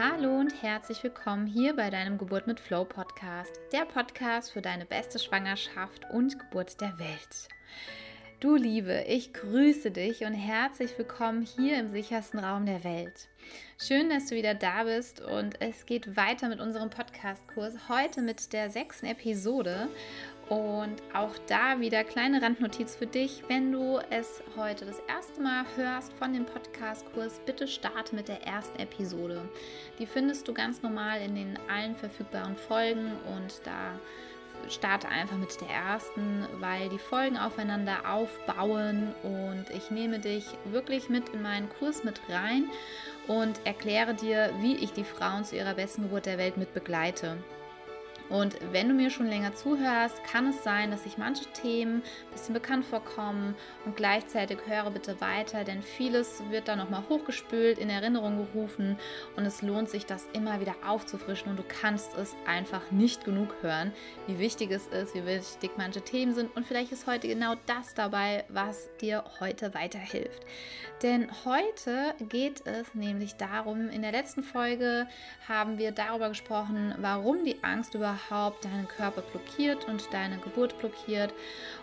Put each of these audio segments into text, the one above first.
Hallo und herzlich willkommen hier bei deinem Geburt mit Flow Podcast, der Podcast für deine beste Schwangerschaft und Geburt der Welt. Du Liebe, ich grüße dich und herzlich willkommen hier im sichersten Raum der Welt. Schön, dass du wieder da bist und es geht weiter mit unserem Podcast-Kurs. Heute mit der sechsten Episode und auch da wieder kleine Randnotiz für dich. Wenn du es heute das erste Mal hörst von dem Podcast-Kurs, bitte starte mit der ersten Episode. Die findest du ganz normal in den allen verfügbaren Folgen und da starte einfach mit der ersten, weil die Folgen aufeinander aufbauen und ich nehme dich wirklich mit in meinen Kurs mit rein und erkläre dir, wie ich die Frauen zu ihrer besten Geburt der Welt mit begleite. Und wenn du mir schon länger zuhörst, kann es sein, dass sich manche Themen ein bisschen bekannt vorkommen und gleichzeitig höre bitte weiter, denn vieles wird dann nochmal hochgespült, in Erinnerung gerufen und es lohnt sich, das immer wieder aufzufrischen und du kannst es einfach nicht genug hören, wie wichtig es ist, wie wichtig manche Themen sind und vielleicht ist heute genau das dabei, was dir heute weiterhilft. Denn heute geht es nämlich darum, in der letzten Folge haben wir darüber gesprochen, warum die Angst überhaupt deinen Körper blockiert und deine Geburt blockiert.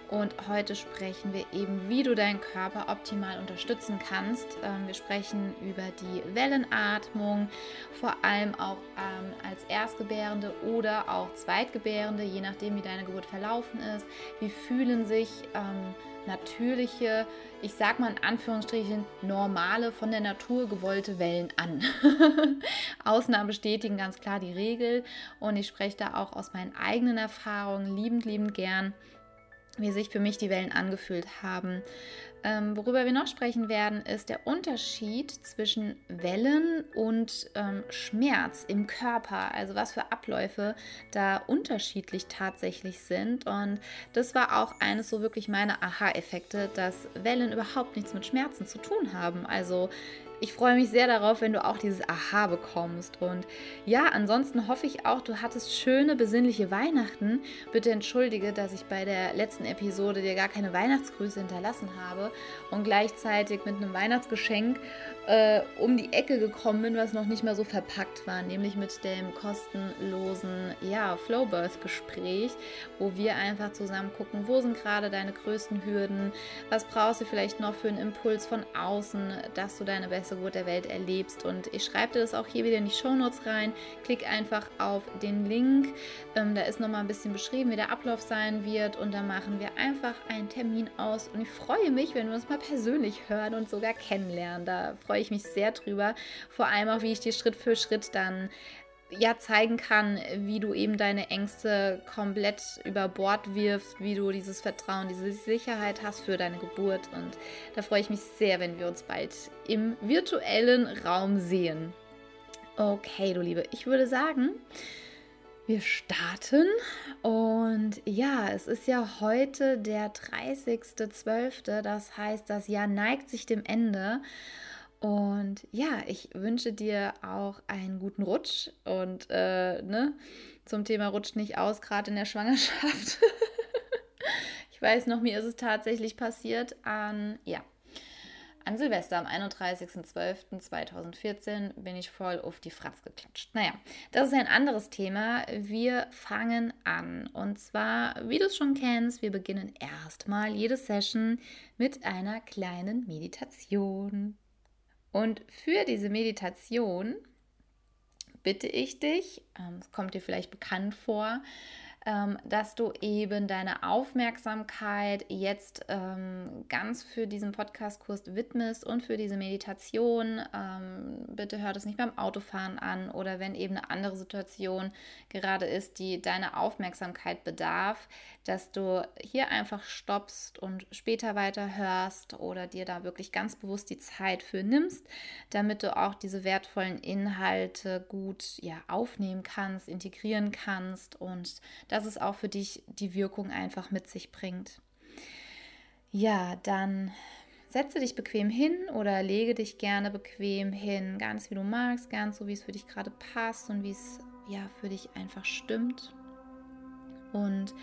Und heute sprechen wir eben, wie du deinen Körper optimal unterstützen kannst. Ähm, wir sprechen über die Wellenatmung, vor allem auch ähm, als Erstgebärende oder auch Zweitgebärende, je nachdem, wie deine Geburt verlaufen ist. Wie fühlen sich ähm, natürliche, ich sag mal in Anführungsstrichen, normale, von der Natur gewollte Wellen an. Ausnahmen bestätigen ganz klar die Regel und ich spreche da auch aus meinen eigenen Erfahrungen liebend, liebend gern wie sich für mich die Wellen angefühlt haben. Ähm, worüber wir noch sprechen werden, ist der Unterschied zwischen Wellen und ähm, Schmerz im Körper. Also was für Abläufe da unterschiedlich tatsächlich sind. Und das war auch eines so wirklich meiner Aha-Effekte, dass Wellen überhaupt nichts mit Schmerzen zu tun haben. Also ich freue mich sehr darauf, wenn du auch dieses Aha bekommst. Und ja, ansonsten hoffe ich auch, du hattest schöne, besinnliche Weihnachten. Bitte entschuldige, dass ich bei der letzten Episode dir gar keine Weihnachtsgrüße hinterlassen habe und gleichzeitig mit einem Weihnachtsgeschenk äh, um die Ecke gekommen bin, was noch nicht mal so verpackt war, nämlich mit dem kostenlosen ja, Flowbirth-Gespräch, wo wir einfach zusammen gucken, wo sind gerade deine größten Hürden, was brauchst du vielleicht noch für einen Impuls von außen, dass du deine beste Geburt der Welt erlebst. Und ich schreibe dir das auch hier wieder in die Shownotes rein. Klick einfach auf den Link. Ähm, da ist nochmal ein bisschen beschrieben, wie der Ablauf sein wird. Und dann machen wir einfach einen Termin aus. Und ich freue mich, wenn wir uns mal persönlich hören und sogar kennenlernen. Da freue freue ich mich sehr drüber. Vor allem auch, wie ich dir Schritt für Schritt dann ja zeigen kann, wie du eben deine Ängste komplett über Bord wirfst, wie du dieses Vertrauen, diese Sicherheit hast für deine Geburt. Und da freue ich mich sehr, wenn wir uns bald im virtuellen Raum sehen. Okay, du Liebe, ich würde sagen, wir starten und ja, es ist ja heute der 30.12., das heißt, das Jahr neigt sich dem Ende und ja, ich wünsche dir auch einen guten Rutsch und äh, ne, zum Thema rutscht nicht aus, gerade in der Schwangerschaft. ich weiß noch, mir ist es tatsächlich passiert an, ja, an Silvester am 31.12.2014 bin ich voll auf die Fratz geklatscht. Naja, das ist ein anderes Thema. Wir fangen an. Und zwar, wie du es schon kennst, wir beginnen erstmal jede Session mit einer kleinen Meditation. Und für diese Meditation bitte ich dich, ähm, es kommt dir vielleicht bekannt vor, dass du eben deine Aufmerksamkeit jetzt ähm, ganz für diesen Podcast-Kurs widmest und für diese Meditation. Ähm, bitte hör das nicht beim Autofahren an oder wenn eben eine andere Situation gerade ist, die deine Aufmerksamkeit bedarf, dass du hier einfach stoppst und später weiter hörst oder dir da wirklich ganz bewusst die Zeit für nimmst, damit du auch diese wertvollen Inhalte gut ja, aufnehmen kannst, integrieren kannst und das dass es auch für dich die Wirkung einfach mit sich bringt. Ja, dann setze dich bequem hin oder lege dich gerne bequem hin, ganz wie du magst, ganz so wie es für dich gerade passt und wie es ja für dich einfach stimmt. Und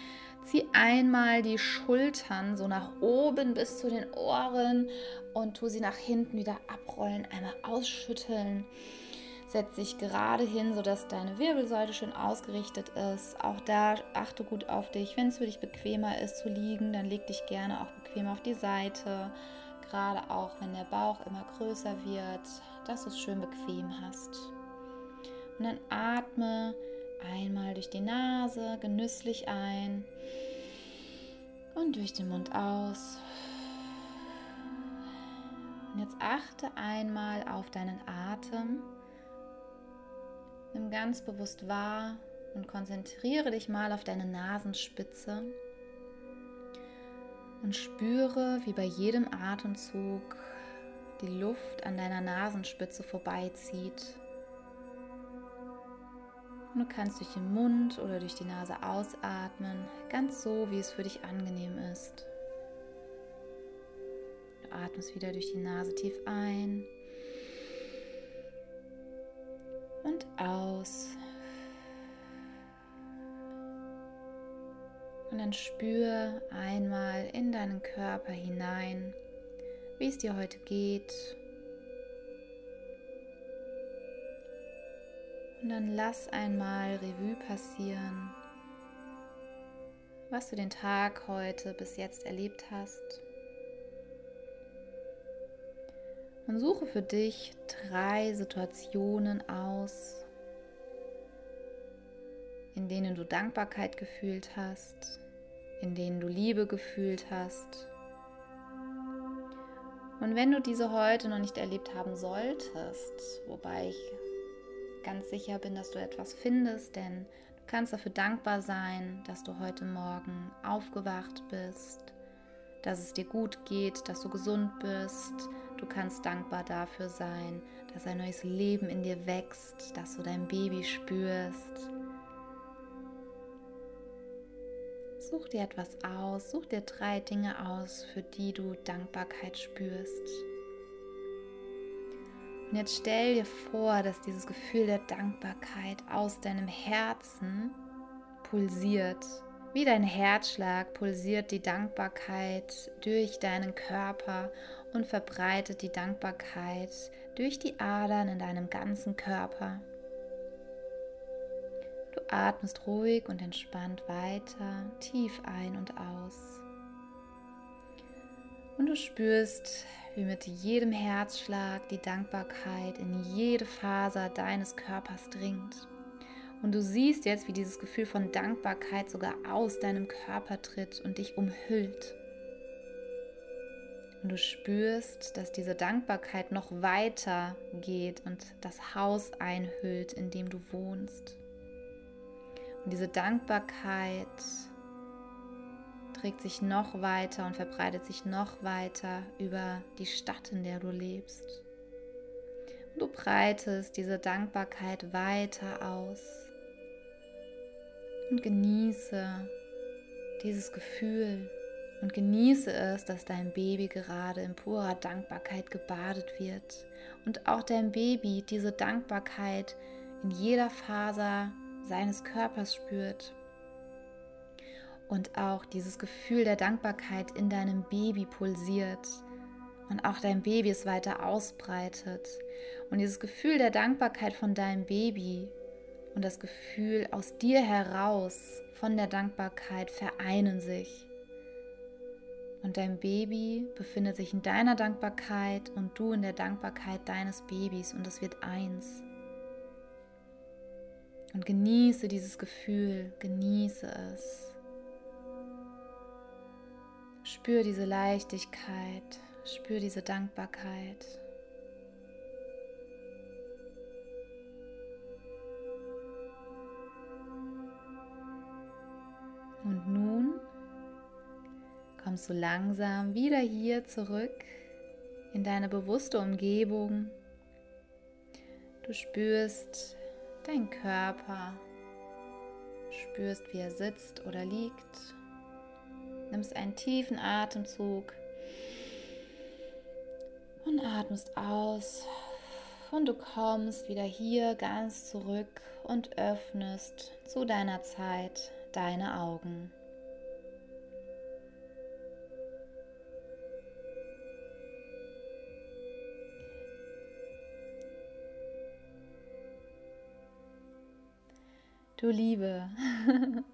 zieh einmal die Schultern so nach oben bis zu den Ohren und tu sie nach hinten wieder abrollen, einmal ausschütteln. Setz dich gerade hin, sodass deine Wirbelsäule schön ausgerichtet ist. Auch da achte gut auf dich. Wenn es für dich bequemer ist zu liegen, dann leg dich gerne auch bequem auf die Seite. Gerade auch, wenn der Bauch immer größer wird, dass du es schön bequem hast. Und dann atme einmal durch die Nase genüsslich ein und durch den Mund aus. Und jetzt achte einmal auf deinen Atem. Nimm ganz bewusst wahr und konzentriere dich mal auf deine Nasenspitze und spüre, wie bei jedem Atemzug die Luft an deiner Nasenspitze vorbeizieht. Du kannst durch den Mund oder durch die Nase ausatmen, ganz so, wie es für dich angenehm ist. Du atmest wieder durch die Nase tief ein und aus. Und dann spür einmal in deinen Körper hinein, wie es dir heute geht. Und dann lass einmal Revue passieren, was du den Tag heute bis jetzt erlebt hast. Und suche für dich drei Situationen aus, in denen du Dankbarkeit gefühlt hast, in denen du Liebe gefühlt hast. Und wenn du diese heute noch nicht erlebt haben solltest, wobei ich ganz sicher bin, dass du etwas findest, denn du kannst dafür dankbar sein, dass du heute Morgen aufgewacht bist, dass es dir gut geht, dass du gesund bist, Du kannst dankbar dafür sein, dass ein neues Leben in dir wächst, dass du dein Baby spürst. Such dir etwas aus, such dir drei Dinge aus, für die du Dankbarkeit spürst. Und jetzt stell dir vor, dass dieses Gefühl der Dankbarkeit aus deinem Herzen pulsiert. Wie dein Herzschlag pulsiert die Dankbarkeit durch deinen Körper und verbreitet die Dankbarkeit durch die Adern in deinem ganzen Körper. Du atmest ruhig und entspannt weiter, tief ein und aus. Und du spürst, wie mit jedem Herzschlag die Dankbarkeit in jede Faser deines Körpers dringt. Und du siehst jetzt, wie dieses Gefühl von Dankbarkeit sogar aus deinem Körper tritt und dich umhüllt. Und du spürst, dass diese Dankbarkeit noch weiter geht und das Haus einhüllt, in dem du wohnst. Und diese Dankbarkeit trägt sich noch weiter und verbreitet sich noch weiter über die Stadt, in der du lebst. Und du breitest diese Dankbarkeit weiter aus und genieße dieses Gefühl und genieße es, dass dein Baby gerade in purer Dankbarkeit gebadet wird. Und auch dein Baby diese Dankbarkeit in jeder Faser seines Körpers spürt. Und auch dieses Gefühl der Dankbarkeit in deinem Baby pulsiert. Und auch dein Baby es weiter ausbreitet. Und dieses Gefühl der Dankbarkeit von deinem Baby und das Gefühl aus dir heraus von der Dankbarkeit vereinen sich und dein Baby befindet sich in deiner Dankbarkeit und du in der Dankbarkeit deines Babys und es wird eins. Und genieße dieses Gefühl, genieße es. Spür diese Leichtigkeit, spür diese Dankbarkeit. Kommst du langsam wieder hier zurück in deine bewusste Umgebung. Du spürst deinen Körper, spürst, wie er sitzt oder liegt. Nimmst einen tiefen Atemzug und atmest aus. Und du kommst wieder hier ganz zurück und öffnest zu deiner Zeit deine Augen. Du Liebe,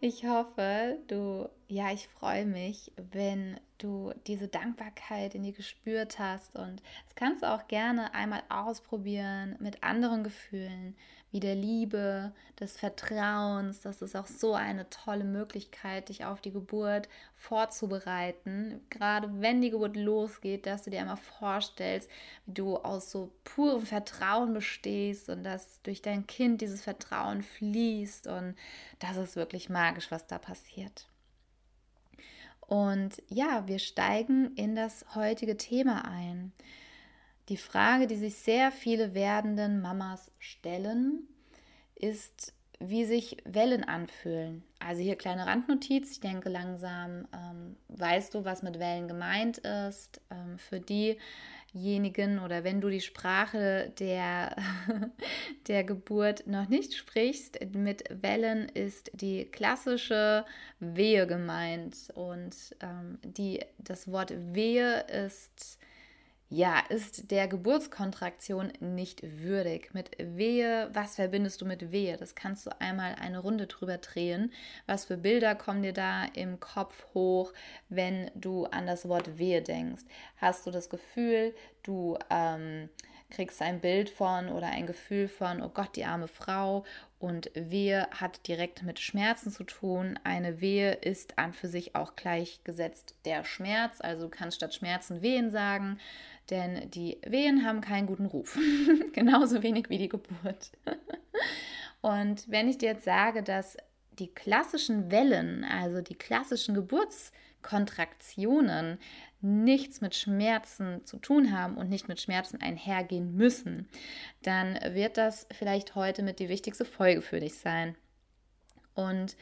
ich hoffe, du, ja, ich freue mich, wenn du diese Dankbarkeit in dir gespürt hast und das kannst du auch gerne einmal ausprobieren mit anderen Gefühlen, wie der Liebe, des Vertrauens. Das ist auch so eine tolle Möglichkeit, dich auf die Geburt vorzubereiten. Gerade wenn die Geburt losgeht, dass du dir einmal vorstellst, wie du aus so purem Vertrauen bestehst und dass durch dein Kind dieses Vertrauen fließt. Und das ist wirklich magisch, was da passiert. Und ja, wir steigen in das heutige Thema ein. Die Frage, die sich sehr viele werdenden Mamas stellen, ist, wie sich Wellen anfühlen. Also hier kleine Randnotiz. Ich denke, langsam ähm, weißt du, was mit Wellen gemeint ist. Ähm, für diejenigen oder wenn du die Sprache der, der Geburt noch nicht sprichst, mit Wellen ist die klassische Wehe gemeint. Und ähm, die, das Wort Wehe ist ja, ist der Geburtskontraktion nicht würdig. Mit Wehe, was verbindest du mit Wehe? Das kannst du einmal eine Runde drüber drehen. Was für Bilder kommen dir da im Kopf hoch, wenn du an das Wort Wehe denkst? Hast du das Gefühl, du ähm, kriegst ein Bild von oder ein Gefühl von, oh Gott, die arme Frau. Und Wehe hat direkt mit Schmerzen zu tun. Eine Wehe ist an für sich auch gleichgesetzt der Schmerz. Also du kannst statt Schmerzen Wehen sagen denn die Wehen haben keinen guten Ruf, genauso wenig wie die Geburt. Und wenn ich dir jetzt sage, dass die klassischen Wellen, also die klassischen Geburtskontraktionen, nichts mit Schmerzen zu tun haben und nicht mit Schmerzen einhergehen müssen, dann wird das vielleicht heute mit die wichtigste Folge für dich sein. Und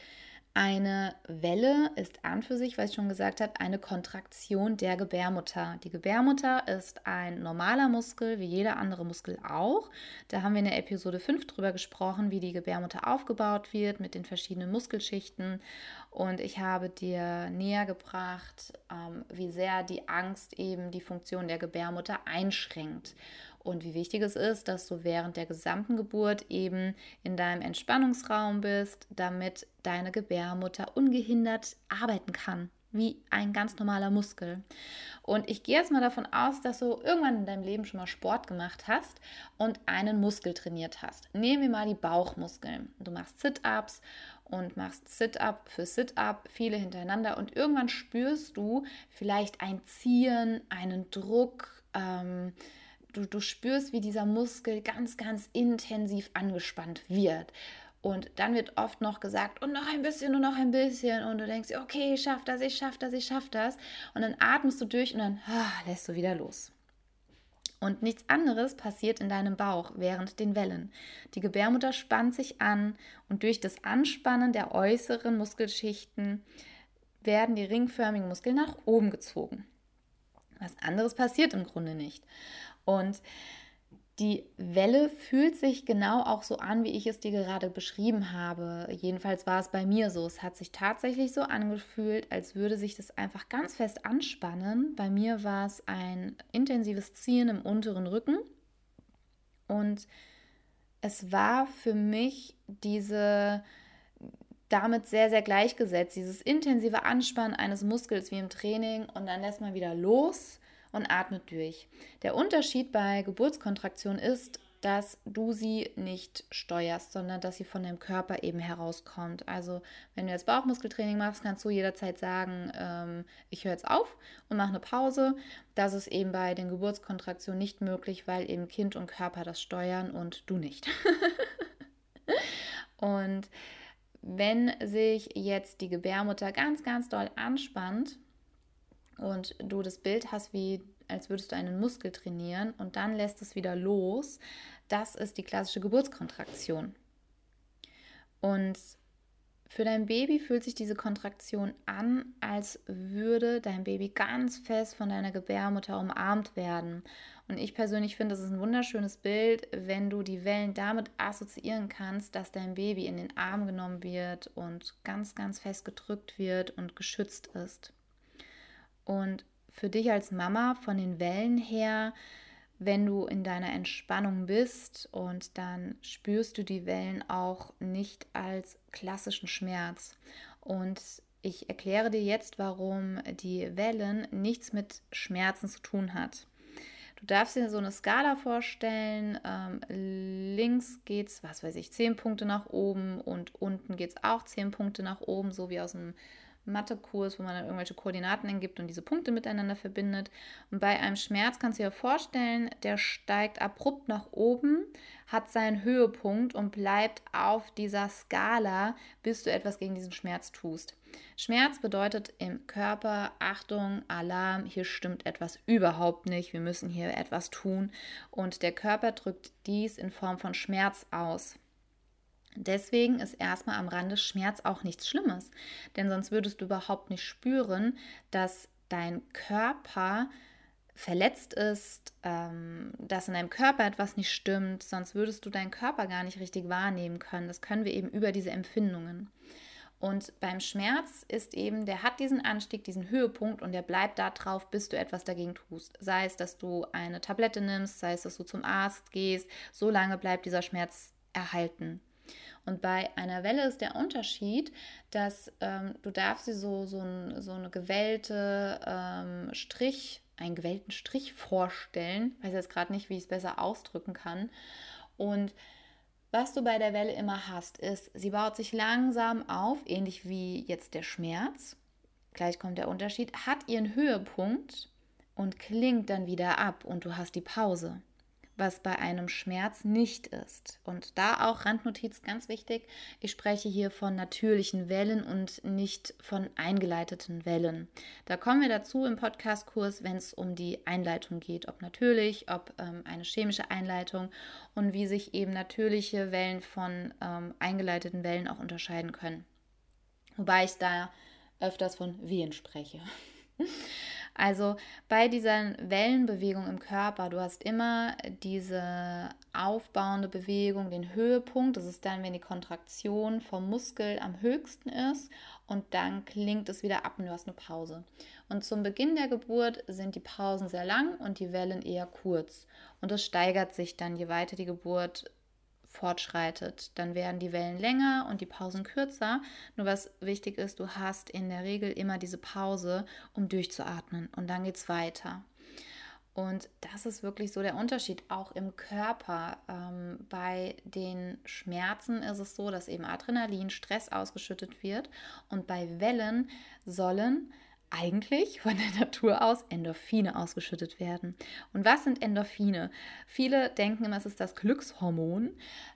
eine Welle ist an für sich, was ich schon gesagt habe, eine Kontraktion der Gebärmutter. Die Gebärmutter ist ein normaler Muskel, wie jeder andere Muskel auch. Da haben wir in der Episode 5 drüber gesprochen, wie die Gebärmutter aufgebaut wird mit den verschiedenen Muskelschichten. Und ich habe dir näher gebracht, ähm, wie sehr die Angst eben die Funktion der Gebärmutter einschränkt und wie wichtig es ist, dass du während der gesamten Geburt eben in deinem Entspannungsraum bist, damit deine Gebärmutter ungehindert arbeiten kann, wie ein ganz normaler Muskel. Und ich gehe jetzt mal davon aus, dass du irgendwann in deinem Leben schon mal Sport gemacht hast und einen Muskel trainiert hast. Nehmen wir mal die Bauchmuskeln. Du machst Sit-ups und machst Sit-up für Sit-up, viele hintereinander und irgendwann spürst du vielleicht ein Ziehen, einen Druck, ähm, du, du spürst, wie dieser Muskel ganz, ganz intensiv angespannt wird. Und dann wird oft noch gesagt, und noch ein bisschen und noch ein bisschen. Und du denkst, okay, ich schaff das, ich schaff das, ich schaff das. Und dann atmest du durch und dann ah, lässt du wieder los. Und nichts anderes passiert in deinem Bauch während den Wellen. Die Gebärmutter spannt sich an und durch das Anspannen der äußeren Muskelschichten werden die ringförmigen Muskeln nach oben gezogen. Was anderes passiert im Grunde nicht. Und die Welle fühlt sich genau auch so an, wie ich es dir gerade beschrieben habe. Jedenfalls war es bei mir so. Es hat sich tatsächlich so angefühlt, als würde sich das einfach ganz fest anspannen. Bei mir war es ein intensives Ziehen im unteren Rücken. Und es war für mich diese damit sehr, sehr gleichgesetzt. Dieses intensive Anspannen eines Muskels wie im Training und dann lässt man wieder los und atmet durch. Der Unterschied bei Geburtskontraktion ist, dass du sie nicht steuerst, sondern dass sie von deinem Körper eben herauskommt. Also wenn du jetzt Bauchmuskeltraining machst, kannst du jederzeit sagen, ähm, ich höre jetzt auf und mache eine Pause. Das ist eben bei den Geburtskontraktionen nicht möglich, weil eben Kind und Körper das steuern und du nicht. und wenn sich jetzt die Gebärmutter ganz, ganz doll anspannt, und du das Bild hast, wie als würdest du einen Muskel trainieren und dann lässt es wieder los, das ist die klassische Geburtskontraktion. Und für dein Baby fühlt sich diese Kontraktion an, als würde dein Baby ganz fest von deiner Gebärmutter umarmt werden. Und ich persönlich finde, das ist ein wunderschönes Bild, wenn du die Wellen damit assoziieren kannst, dass dein Baby in den Arm genommen wird und ganz, ganz fest gedrückt wird und geschützt ist. Und für dich als Mama von den Wellen her wenn du in deiner Entspannung bist und dann spürst du die Wellen auch nicht als klassischen Schmerz. Und ich erkläre dir jetzt, warum die Wellen nichts mit Schmerzen zu tun hat. Du darfst dir so eine Skala vorstellen. Ähm, links es, was weiß ich, 10 Punkte nach oben und unten geht es auch 10 Punkte nach oben, so wie aus einem Mathekurs, wo man dann irgendwelche Koordinaten eingibt und diese Punkte miteinander verbindet. Und bei einem Schmerz kannst du dir vorstellen, der steigt abrupt nach oben, hat seinen Höhepunkt und bleibt auf dieser Skala, bis du etwas gegen diesen Schmerz tust. Schmerz bedeutet im Körper, Achtung, Alarm, hier stimmt etwas überhaupt nicht, wir müssen hier etwas tun. Und der Körper drückt dies in Form von Schmerz aus. Deswegen ist erstmal am Rande Schmerz auch nichts Schlimmes, denn sonst würdest du überhaupt nicht spüren, dass dein Körper verletzt ist, ähm, dass in deinem Körper etwas nicht stimmt, sonst würdest du deinen Körper gar nicht richtig wahrnehmen können. Das können wir eben über diese Empfindungen. Und beim Schmerz ist eben, der hat diesen Anstieg, diesen Höhepunkt und der bleibt da drauf, bis du etwas dagegen tust. Sei es, dass du eine Tablette nimmst, sei es, dass du zum Arzt gehst, so lange bleibt dieser Schmerz erhalten. Und bei einer Welle ist der Unterschied, dass ähm, du darfst sie so, so, ein, so eine gewellte ähm, Strich, einen gewellten Strich vorstellen. Ich weiß jetzt gerade nicht, wie ich es besser ausdrücken kann. Und was du bei der Welle immer hast, ist, sie baut sich langsam auf, ähnlich wie jetzt der Schmerz. Gleich kommt der Unterschied, hat ihren Höhepunkt und klingt dann wieder ab und du hast die Pause was bei einem Schmerz nicht ist. Und da auch Randnotiz ganz wichtig, ich spreche hier von natürlichen Wellen und nicht von eingeleiteten Wellen. Da kommen wir dazu im Podcastkurs, wenn es um die Einleitung geht, ob natürlich, ob ähm, eine chemische Einleitung und wie sich eben natürliche Wellen von ähm, eingeleiteten Wellen auch unterscheiden können. Wobei ich da öfters von Wehen spreche. Also bei dieser Wellenbewegung im Körper, du hast immer diese aufbauende Bewegung, den Höhepunkt. Das ist dann, wenn die Kontraktion vom Muskel am höchsten ist und dann klingt es wieder ab und du hast eine Pause. Und zum Beginn der Geburt sind die Pausen sehr lang und die Wellen eher kurz. Und das steigert sich dann, je weiter die Geburt fortschreitet. Dann werden die Wellen länger und die Pausen kürzer. Nur was wichtig ist, du hast in der Regel immer diese Pause, um durchzuatmen und dann geht es weiter. Und das ist wirklich so der Unterschied, auch im Körper. Ähm, bei den Schmerzen ist es so, dass eben Adrenalin, Stress ausgeschüttet wird und bei Wellen sollen eigentlich von der Natur aus Endorphine ausgeschüttet werden. Und was sind Endorphine? Viele denken immer, es ist das Glückshormon.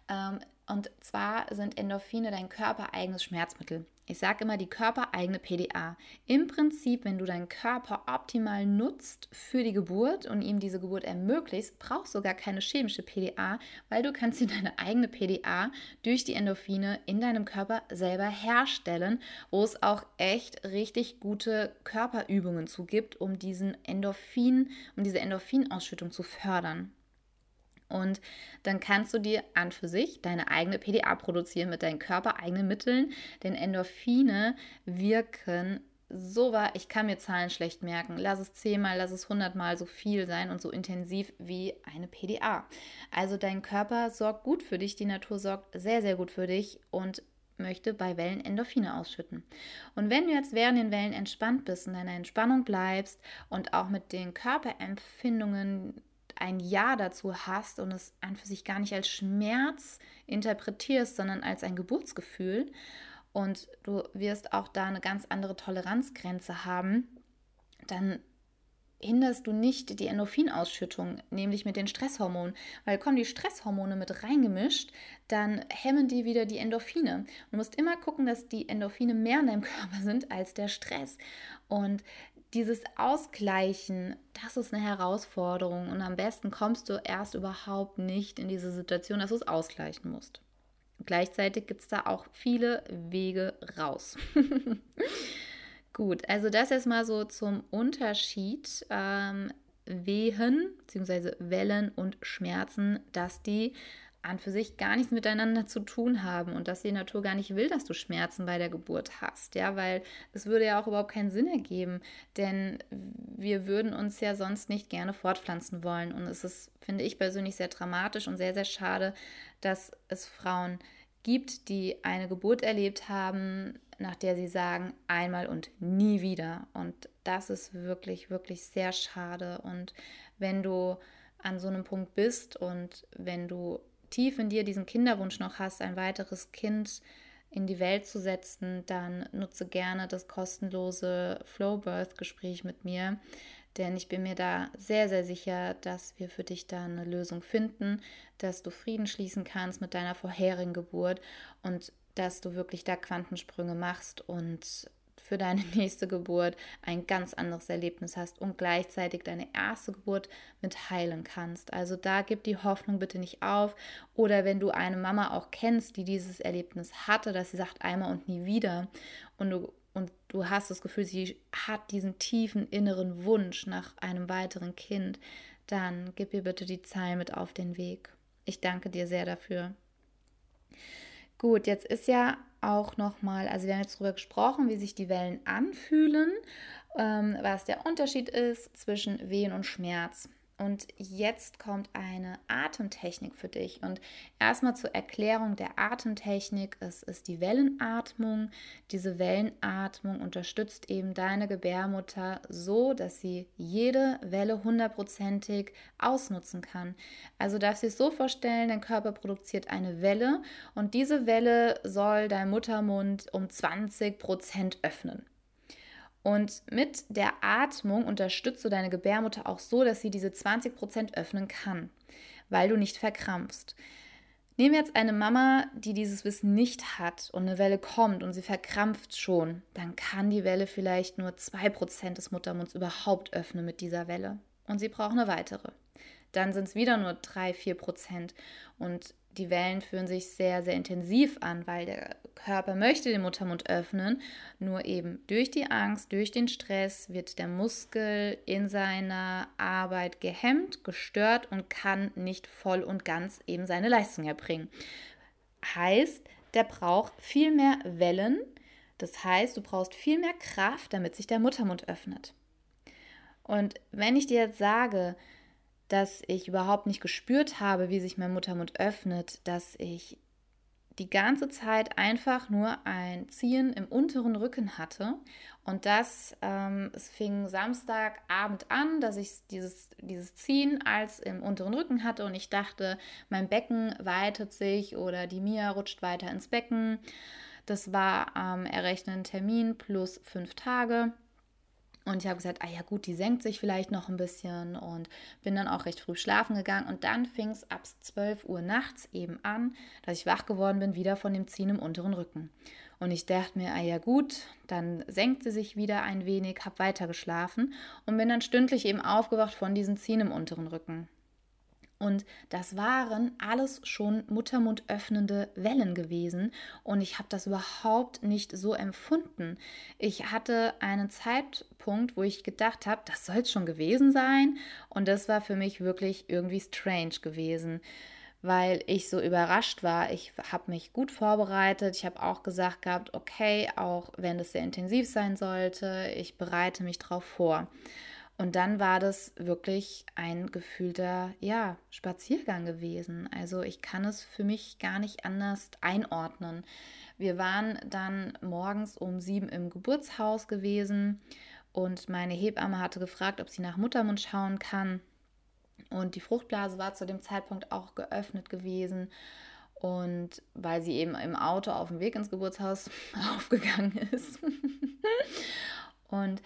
Ähm, und zwar sind Endorphine dein körpereigenes Schmerzmittel. Ich sage immer die körpereigene PDA. Im Prinzip, wenn du deinen Körper optimal nutzt für die Geburt und ihm diese Geburt ermöglicht, brauchst du gar keine chemische PDA, weil du kannst dir deine eigene PDA durch die Endorphine in deinem Körper selber herstellen, wo es auch echt richtig gute Körperübungen zu gibt, um diesen Endorphin, um diese Endorphinausschüttung zu fördern. Und dann kannst du dir an für sich deine eigene PDA produzieren mit deinen körpereigenen Mitteln, denn Endorphine wirken so war, ich kann mir Zahlen schlecht merken. Lass es zehnmal, lass es hundertmal so viel sein und so intensiv wie eine PDA. Also dein Körper sorgt gut für dich, die Natur sorgt sehr, sehr gut für dich und möchte bei Wellen Endorphine ausschütten. Und wenn du jetzt während den Wellen entspannt bist, in deiner Entspannung bleibst und auch mit den Körperempfindungen ein Ja dazu hast und es an für sich gar nicht als Schmerz interpretierst, sondern als ein Geburtsgefühl. Und du wirst auch da eine ganz andere Toleranzgrenze haben, dann hinderst du nicht die Endorphinausschüttung, nämlich mit den Stresshormonen. Weil kommen die Stresshormone mit reingemischt, dann hemmen die wieder die Endorphine. Du musst immer gucken, dass die Endorphine mehr in deinem Körper sind als der Stress. Und dieses Ausgleichen, das ist eine Herausforderung und am besten kommst du erst überhaupt nicht in diese Situation, dass du es ausgleichen musst. Gleichzeitig gibt es da auch viele Wege raus. Gut, also das jetzt mal so zum Unterschied ähm, Wehen bzw. Wellen und Schmerzen, dass die an für sich gar nichts miteinander zu tun haben und dass die Natur gar nicht will, dass du Schmerzen bei der Geburt hast, ja, weil es würde ja auch überhaupt keinen Sinn ergeben, denn wir würden uns ja sonst nicht gerne fortpflanzen wollen und es ist, finde ich persönlich, sehr dramatisch und sehr, sehr schade, dass es Frauen gibt, die eine Geburt erlebt haben, nach der sie sagen, einmal und nie wieder. Und das ist wirklich, wirklich sehr schade. Und wenn du an so einem Punkt bist und wenn du tief in dir diesen Kinderwunsch noch hast, ein weiteres Kind in die Welt zu setzen, dann nutze gerne das kostenlose Flow Birth Gespräch mit mir, denn ich bin mir da sehr, sehr sicher, dass wir für dich da eine Lösung finden, dass du Frieden schließen kannst mit deiner vorherigen Geburt und dass du wirklich da Quantensprünge machst und für deine nächste Geburt ein ganz anderes Erlebnis hast und gleichzeitig deine erste Geburt mit heilen kannst. Also da gib die Hoffnung bitte nicht auf. Oder wenn du eine Mama auch kennst, die dieses Erlebnis hatte, dass sie sagt einmal und nie wieder und du und du hast das Gefühl, sie hat diesen tiefen inneren Wunsch nach einem weiteren Kind, dann gib ihr bitte die Zeilen mit auf den Weg. Ich danke dir sehr dafür. Gut, jetzt ist ja auch nochmal, also wir haben jetzt darüber gesprochen, wie sich die Wellen anfühlen, ähm, was der Unterschied ist zwischen Wehen und Schmerz. Und jetzt kommt eine Atemtechnik für dich. Und erstmal zur Erklärung der Atemtechnik. Es ist die Wellenatmung. Diese Wellenatmung unterstützt eben deine Gebärmutter so, dass sie jede Welle hundertprozentig ausnutzen kann. Also darfst du es so vorstellen, dein Körper produziert eine Welle und diese Welle soll dein Muttermund um 20 Prozent öffnen. Und mit der Atmung unterstützt du deine Gebärmutter auch so, dass sie diese 20% öffnen kann, weil du nicht verkrampfst. Nehmen wir jetzt eine Mama, die dieses Wissen nicht hat und eine Welle kommt und sie verkrampft schon, dann kann die Welle vielleicht nur 2% des Muttermunds überhaupt öffnen mit dieser Welle. Und sie braucht eine weitere. Dann sind es wieder nur 3, 4% Und die Wellen fühlen sich sehr, sehr intensiv an, weil der Körper möchte den Muttermund öffnen, nur eben durch die Angst, durch den Stress wird der Muskel in seiner Arbeit gehemmt, gestört und kann nicht voll und ganz eben seine Leistung erbringen. Heißt, der braucht viel mehr Wellen, das heißt, du brauchst viel mehr Kraft, damit sich der Muttermund öffnet. Und wenn ich dir jetzt sage, dass ich überhaupt nicht gespürt habe, wie sich mein Muttermund öffnet, dass ich die ganze Zeit einfach nur ein Ziehen im unteren Rücken hatte. Und das, ähm, es fing Samstagabend an, dass ich dieses, dieses Ziehen als im unteren Rücken hatte und ich dachte, mein Becken weitet sich oder die Mia rutscht weiter ins Becken. Das war am errechneten Termin plus fünf Tage. Und ich habe gesagt, ah ja gut, die senkt sich vielleicht noch ein bisschen und bin dann auch recht früh schlafen gegangen. Und dann fing es ab 12 Uhr nachts eben an, dass ich wach geworden bin, wieder von dem Ziehen im unteren Rücken. Und ich dachte mir, ah ja gut, dann senkt sie sich wieder ein wenig, habe weiter geschlafen und bin dann stündlich eben aufgewacht von diesem Ziehen im unteren Rücken. Und das waren alles schon Muttermund öffnende Wellen gewesen. Und ich habe das überhaupt nicht so empfunden. Ich hatte einen Zeitpunkt, wo ich gedacht habe, das soll es schon gewesen sein. Und das war für mich wirklich irgendwie strange gewesen weil ich so überrascht war. Ich habe mich gut vorbereitet. Ich habe auch gesagt gehabt, okay, auch wenn es sehr intensiv sein sollte, ich bereite mich darauf vor. Und dann war das wirklich ein gefühlter, ja, Spaziergang gewesen. Also ich kann es für mich gar nicht anders einordnen. Wir waren dann morgens um sieben im Geburtshaus gewesen und meine Hebamme hatte gefragt, ob sie nach Muttermund schauen kann. Und die Fruchtblase war zu dem Zeitpunkt auch geöffnet gewesen. Und weil sie eben im Auto auf dem Weg ins Geburtshaus aufgegangen ist. und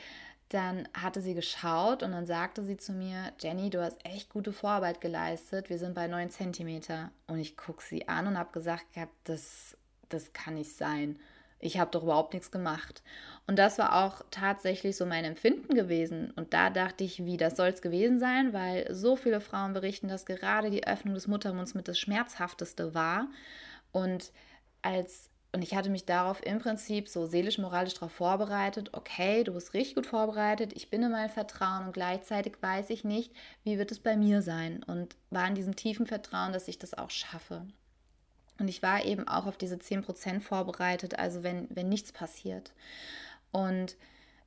dann hatte sie geschaut und dann sagte sie zu mir, Jenny, du hast echt gute Vorarbeit geleistet, wir sind bei 9 cm. Und ich gucke sie an und habe gesagt, das, das kann nicht sein. Ich habe doch überhaupt nichts gemacht. Und das war auch tatsächlich so mein Empfinden gewesen. Und da dachte ich, wie, das soll es gewesen sein, weil so viele Frauen berichten, dass gerade die Öffnung des Muttermunds mit das Schmerzhafteste war. Und als und ich hatte mich darauf im Prinzip so seelisch, moralisch darauf vorbereitet, okay, du bist richtig gut vorbereitet, ich bin in meinem Vertrauen und gleichzeitig weiß ich nicht, wie wird es bei mir sein und war in diesem tiefen Vertrauen, dass ich das auch schaffe. Und ich war eben auch auf diese 10% vorbereitet, also wenn, wenn nichts passiert. Und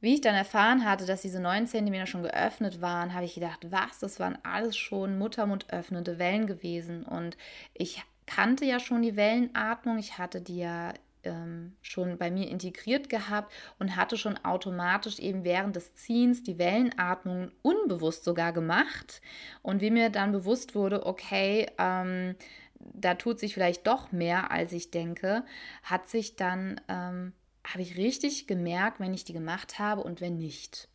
wie ich dann erfahren hatte, dass diese 9 cm schon geöffnet waren, habe ich gedacht, was, das waren alles schon Muttermund öffnende Wellen gewesen. Und ich kannte ja schon die Wellenatmung, ich hatte die ja ähm, schon bei mir integriert gehabt und hatte schon automatisch eben während des Ziehens die Wellenatmung unbewusst sogar gemacht. Und wie mir dann bewusst wurde, okay, ähm, da tut sich vielleicht doch mehr, als ich denke, hat sich dann, ähm, habe ich richtig gemerkt, wenn ich die gemacht habe und wenn nicht.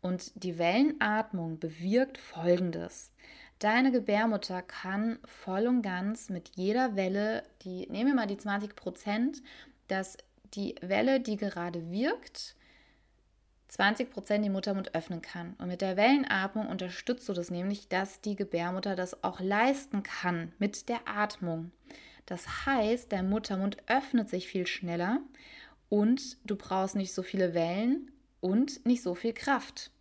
Und die Wellenatmung bewirkt Folgendes. Deine Gebärmutter kann voll und ganz mit jeder Welle, die, nehmen wir mal die 20 Prozent, dass die Welle, die gerade wirkt, 20 Prozent den Muttermund öffnen kann. Und mit der Wellenatmung unterstützt du das nämlich, dass die Gebärmutter das auch leisten kann mit der Atmung. Das heißt, der Muttermund öffnet sich viel schneller und du brauchst nicht so viele Wellen und nicht so viel Kraft.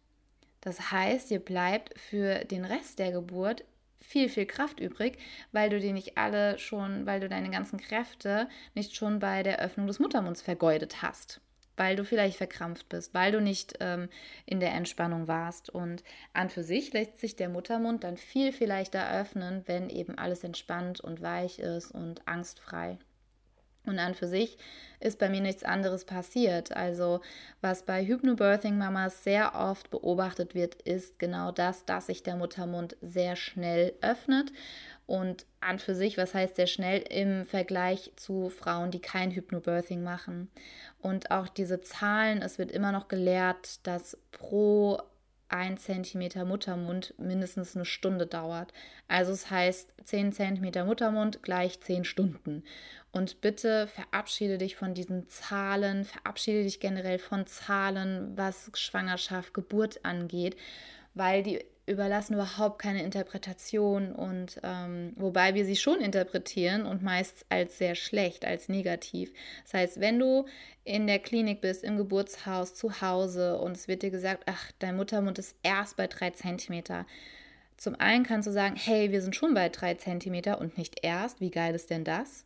Das heißt, dir bleibt für den Rest der Geburt viel, viel Kraft übrig, weil du die nicht alle schon, weil du deine ganzen Kräfte nicht schon bei der Öffnung des Muttermunds vergeudet hast weil du vielleicht verkrampft bist, weil du nicht ähm, in der Entspannung warst. Und an für sich lässt sich der Muttermund dann viel, viel leichter öffnen, wenn eben alles entspannt und weich ist und angstfrei. Und an für sich ist bei mir nichts anderes passiert. Also was bei Hypnobirthing-Mamas sehr oft beobachtet wird, ist genau das, dass sich der Muttermund sehr schnell öffnet und an für sich, was heißt sehr schnell im Vergleich zu Frauen, die kein Hypnobirthing machen. Und auch diese Zahlen, es wird immer noch gelehrt, dass pro 1 cm Muttermund mindestens eine Stunde dauert. Also es heißt 10 cm Muttermund gleich 10 Stunden. Und bitte verabschiede dich von diesen Zahlen, verabschiede dich generell von Zahlen, was Schwangerschaft, Geburt angeht, weil die überlassen überhaupt keine Interpretation und ähm, wobei wir sie schon interpretieren und meist als sehr schlecht, als negativ. Das heißt, wenn du in der Klinik bist, im Geburtshaus, zu Hause und es wird dir gesagt, ach, dein Muttermund ist erst bei drei Zentimeter. Zum einen kannst du sagen, hey, wir sind schon bei drei Zentimeter und nicht erst. Wie geil ist denn das?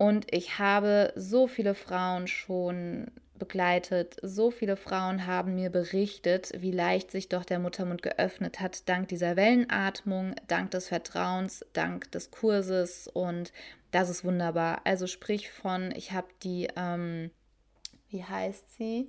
Und ich habe so viele Frauen schon begleitet. So viele Frauen haben mir berichtet, wie leicht sich doch der Muttermund geöffnet hat, dank dieser Wellenatmung, dank des Vertrauens, dank des Kurses und das ist wunderbar. Also sprich von, ich habe die, ähm, wie heißt sie?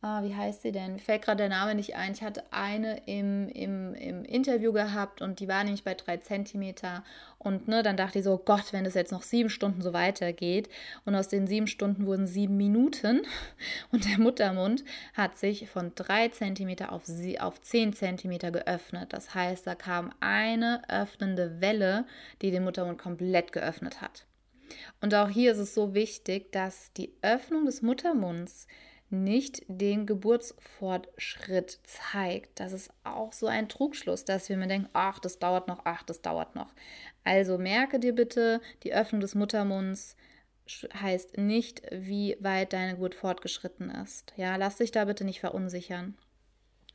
Ah, wie heißt sie denn? Fällt gerade der Name nicht ein. Ich hatte eine im, im, im Interview gehabt und die war nämlich bei drei Zentimeter. Und ne, dann dachte ich so, Gott, wenn das jetzt noch sieben Stunden so weitergeht. Und aus den sieben Stunden wurden sieben Minuten. Und der Muttermund hat sich von drei Zentimeter auf, auf zehn Zentimeter geöffnet. Das heißt, da kam eine öffnende Welle, die den Muttermund komplett geöffnet hat. Und auch hier ist es so wichtig, dass die Öffnung des Muttermunds nicht den Geburtsfortschritt zeigt. Das ist auch so ein Trugschluss, dass wir mir denken, ach, das dauert noch, ach, das dauert noch. Also merke dir bitte, die Öffnung des Muttermunds heißt nicht, wie weit deine Geburt fortgeschritten ist. Ja, lass dich da bitte nicht verunsichern.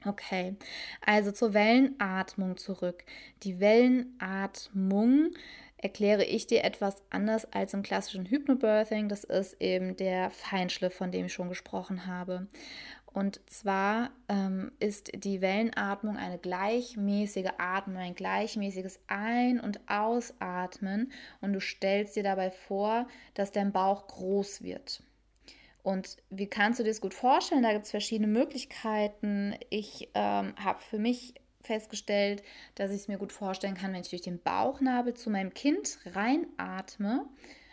Okay, also zur Wellenatmung zurück. Die Wellenatmung erkläre ich dir etwas anders als im klassischen Hypnobirthing. Das ist eben der Feinschliff, von dem ich schon gesprochen habe. Und zwar ähm, ist die Wellenatmung eine gleichmäßige Atmung, ein gleichmäßiges Ein- und Ausatmen. Und du stellst dir dabei vor, dass dein Bauch groß wird. Und wie kannst du dir das gut vorstellen? Da gibt es verschiedene Möglichkeiten. Ich ähm, habe für mich festgestellt, dass ich es mir gut vorstellen kann, wenn ich durch den Bauchnabel zu meinem Kind reinatme.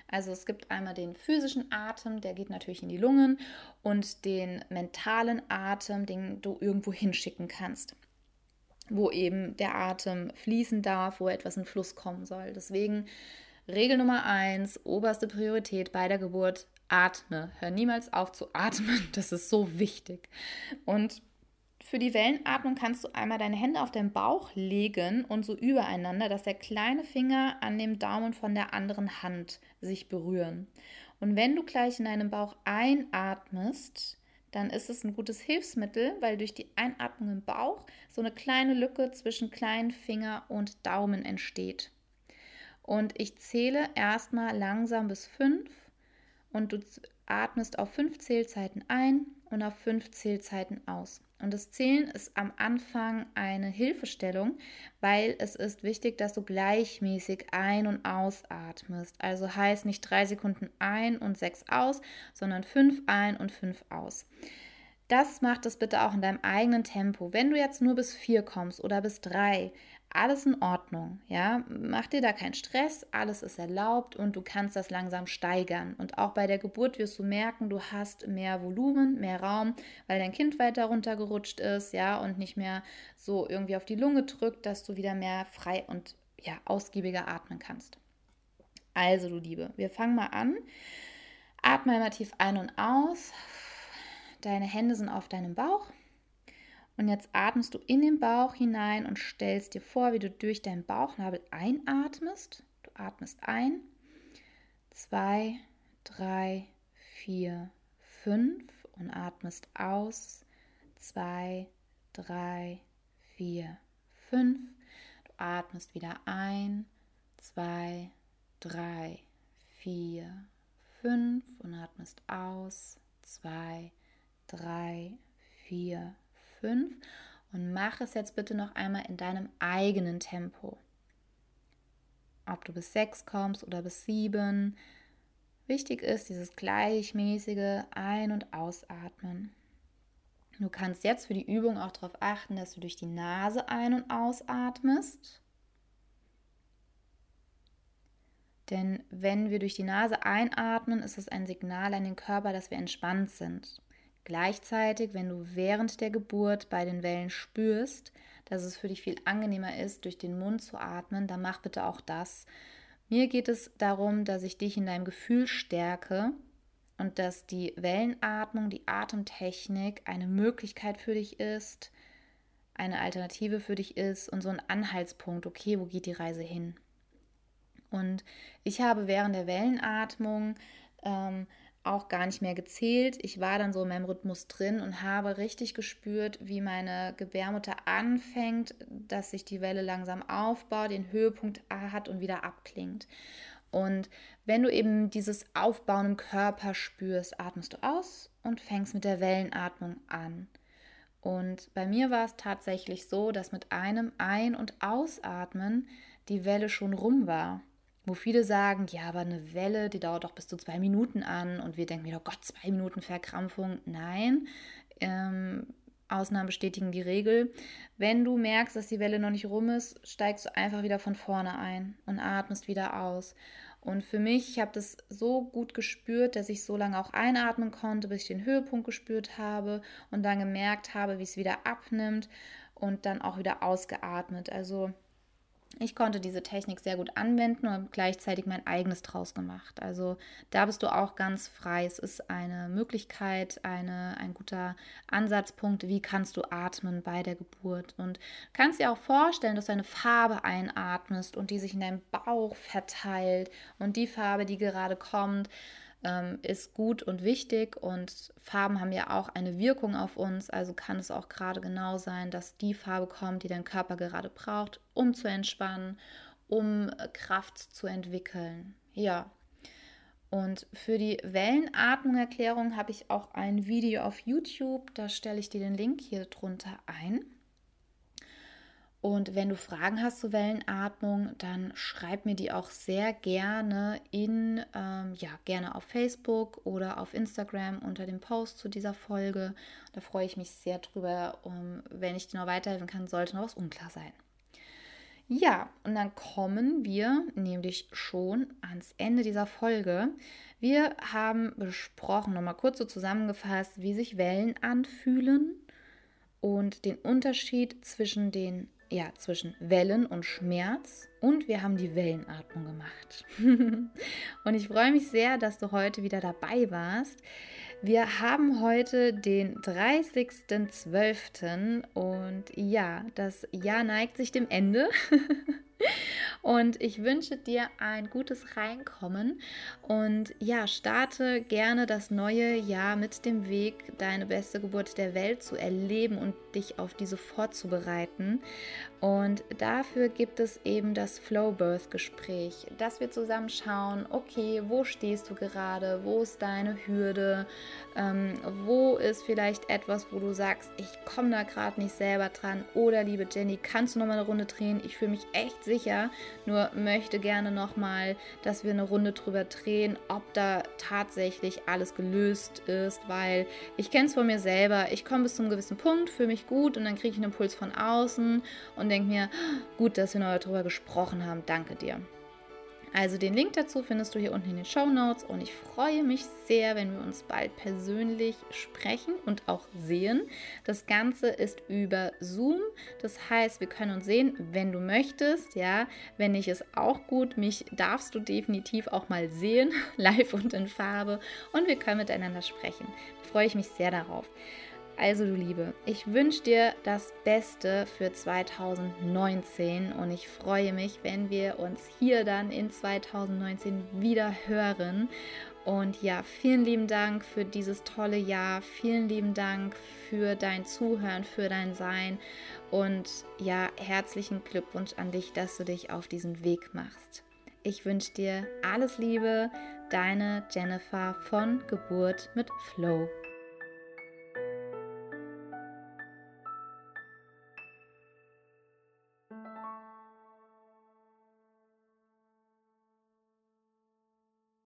Also es gibt einmal den physischen Atem, der geht natürlich in die Lungen und den mentalen Atem, den du irgendwo hinschicken kannst, wo eben der Atem fließen darf, wo etwas in Fluss kommen soll. Deswegen Regel Nummer eins, oberste Priorität bei der Geburt, atme. Hör niemals auf zu atmen, das ist so wichtig. Und für die Wellenatmung kannst du einmal deine Hände auf den Bauch legen und so übereinander, dass der kleine Finger an dem Daumen von der anderen Hand sich berühren. Und wenn du gleich in deinem Bauch einatmest, dann ist es ein gutes Hilfsmittel, weil durch die Einatmung im Bauch so eine kleine Lücke zwischen kleinen Finger und Daumen entsteht. Und ich zähle erstmal langsam bis fünf und du atmest auf fünf Zählzeiten ein und auf fünf Zählzeiten aus. Und das Zählen ist am Anfang eine Hilfestellung, weil es ist wichtig, dass du gleichmäßig ein- und ausatmest. Also heißt nicht drei Sekunden ein und sechs aus, sondern fünf ein und fünf aus. Das macht es bitte auch in deinem eigenen Tempo. Wenn du jetzt nur bis vier kommst oder bis drei, alles in Ordnung, ja, mach dir da keinen Stress, alles ist erlaubt und du kannst das langsam steigern. Und auch bei der Geburt wirst du merken, du hast mehr Volumen, mehr Raum, weil dein Kind weiter runtergerutscht ist, ja, und nicht mehr so irgendwie auf die Lunge drückt, dass du wieder mehr frei und ja, ausgiebiger atmen kannst. Also, du Liebe, wir fangen mal an. Atme einmal tief ein und aus. Deine Hände sind auf deinem Bauch. Und jetzt atmest du in den Bauch hinein und stellst dir vor, wie du durch deinen Bauchnabel einatmest. Du atmest ein. Zwei, drei, vier, fünf und atmest aus. Zwei, drei, vier, fünf. Du atmest wieder ein. Zwei, drei, vier, fünf und atmest aus. Zwei, drei, vier, fünf 5 und mach es jetzt bitte noch einmal in deinem eigenen Tempo. Ob du bis 6 kommst oder bis 7. Wichtig ist dieses gleichmäßige Ein- und Ausatmen. Du kannst jetzt für die Übung auch darauf achten, dass du durch die Nase ein- und ausatmest. Denn wenn wir durch die Nase einatmen, ist es ein Signal an den Körper, dass wir entspannt sind. Gleichzeitig, wenn du während der Geburt bei den Wellen spürst, dass es für dich viel angenehmer ist, durch den Mund zu atmen, dann mach bitte auch das. Mir geht es darum, dass ich dich in deinem Gefühl stärke und dass die Wellenatmung, die Atemtechnik eine Möglichkeit für dich ist, eine Alternative für dich ist und so ein Anhaltspunkt, okay, wo geht die Reise hin? Und ich habe während der Wellenatmung ähm, auch gar nicht mehr gezählt. Ich war dann so in meinem Rhythmus drin und habe richtig gespürt, wie meine Gebärmutter anfängt, dass sich die Welle langsam aufbaut, den Höhepunkt hat und wieder abklingt. Und wenn du eben dieses Aufbauen im Körper spürst, atmest du aus und fängst mit der Wellenatmung an. Und bei mir war es tatsächlich so, dass mit einem Ein- und Ausatmen die Welle schon rum war wo viele sagen, ja, aber eine Welle, die dauert doch bis zu zwei Minuten an und wir denken mir, oh Gott, zwei Minuten Verkrampfung. Nein, ähm, Ausnahmen bestätigen die Regel. Wenn du merkst, dass die Welle noch nicht rum ist, steigst du einfach wieder von vorne ein und atmest wieder aus. Und für mich, ich habe das so gut gespürt, dass ich so lange auch einatmen konnte, bis ich den Höhepunkt gespürt habe und dann gemerkt habe, wie es wieder abnimmt und dann auch wieder ausgeatmet. Also ich konnte diese Technik sehr gut anwenden und gleichzeitig mein eigenes draus gemacht. Also da bist du auch ganz frei. Es ist eine Möglichkeit, eine, ein guter Ansatzpunkt, wie kannst du atmen bei der Geburt. Und kannst dir auch vorstellen, dass du eine Farbe einatmest und die sich in deinem Bauch verteilt und die Farbe, die gerade kommt, ähm, ist gut und wichtig und Farben haben ja auch eine Wirkung auf uns, also kann es auch gerade genau sein, dass die Farbe kommt, die dein Körper gerade braucht, um zu entspannen, um äh, Kraft zu entwickeln. Ja. Und für die Wellenatmung-Erklärung habe ich auch ein Video auf YouTube, da stelle ich dir den Link hier drunter ein. Und wenn du Fragen hast zur Wellenatmung, dann schreib mir die auch sehr gerne in, ähm, ja, gerne auf Facebook oder auf Instagram unter dem Post zu dieser Folge. Da freue ich mich sehr drüber, um, wenn ich dir noch weiterhelfen kann, sollte noch was unklar sein. Ja, und dann kommen wir nämlich schon ans Ende dieser Folge. Wir haben besprochen, nochmal kurz so zusammengefasst, wie sich Wellen anfühlen und den Unterschied zwischen den ja, zwischen Wellen und Schmerz und wir haben die Wellenatmung gemacht. und ich freue mich sehr, dass du heute wieder dabei warst. Wir haben heute den 30.12. und ja, das Jahr neigt sich dem Ende. Und ich wünsche dir ein gutes Reinkommen und ja, starte gerne das neue Jahr mit dem Weg, deine beste Geburt der Welt zu erleben und dich auf diese vorzubereiten. Und dafür gibt es eben das Flow Birth Gespräch, dass wir zusammen schauen, okay, wo stehst du gerade, wo ist deine Hürde, ähm, wo ist vielleicht etwas, wo du sagst, ich komme da gerade nicht selber dran? Oder liebe Jenny, kannst du noch mal eine Runde drehen? Ich fühle mich echt sicher, nur möchte gerne noch mal, dass wir eine Runde drüber drehen, ob da tatsächlich alles gelöst ist, weil ich kenne es von mir selber, ich komme bis zu einem gewissen Punkt, fühle mich gut und dann kriege ich einen Impuls von außen. Und denke mir, gut, dass wir noch darüber gesprochen haben, danke dir. Also den Link dazu findest du hier unten in den Show Notes und ich freue mich sehr, wenn wir uns bald persönlich sprechen und auch sehen. Das Ganze ist über Zoom, das heißt, wir können uns sehen, wenn du möchtest, ja. Wenn nicht, ist auch gut. Mich darfst du definitiv auch mal sehen, live und in Farbe und wir können miteinander sprechen. Da freue ich mich sehr darauf. Also du Liebe, ich wünsche dir das Beste für 2019 und ich freue mich, wenn wir uns hier dann in 2019 wieder hören. Und ja, vielen lieben Dank für dieses tolle Jahr. Vielen lieben Dank für dein Zuhören, für dein Sein. Und ja, herzlichen Glückwunsch an dich, dass du dich auf diesen Weg machst. Ich wünsche dir alles Liebe, deine Jennifer von Geburt mit Flow.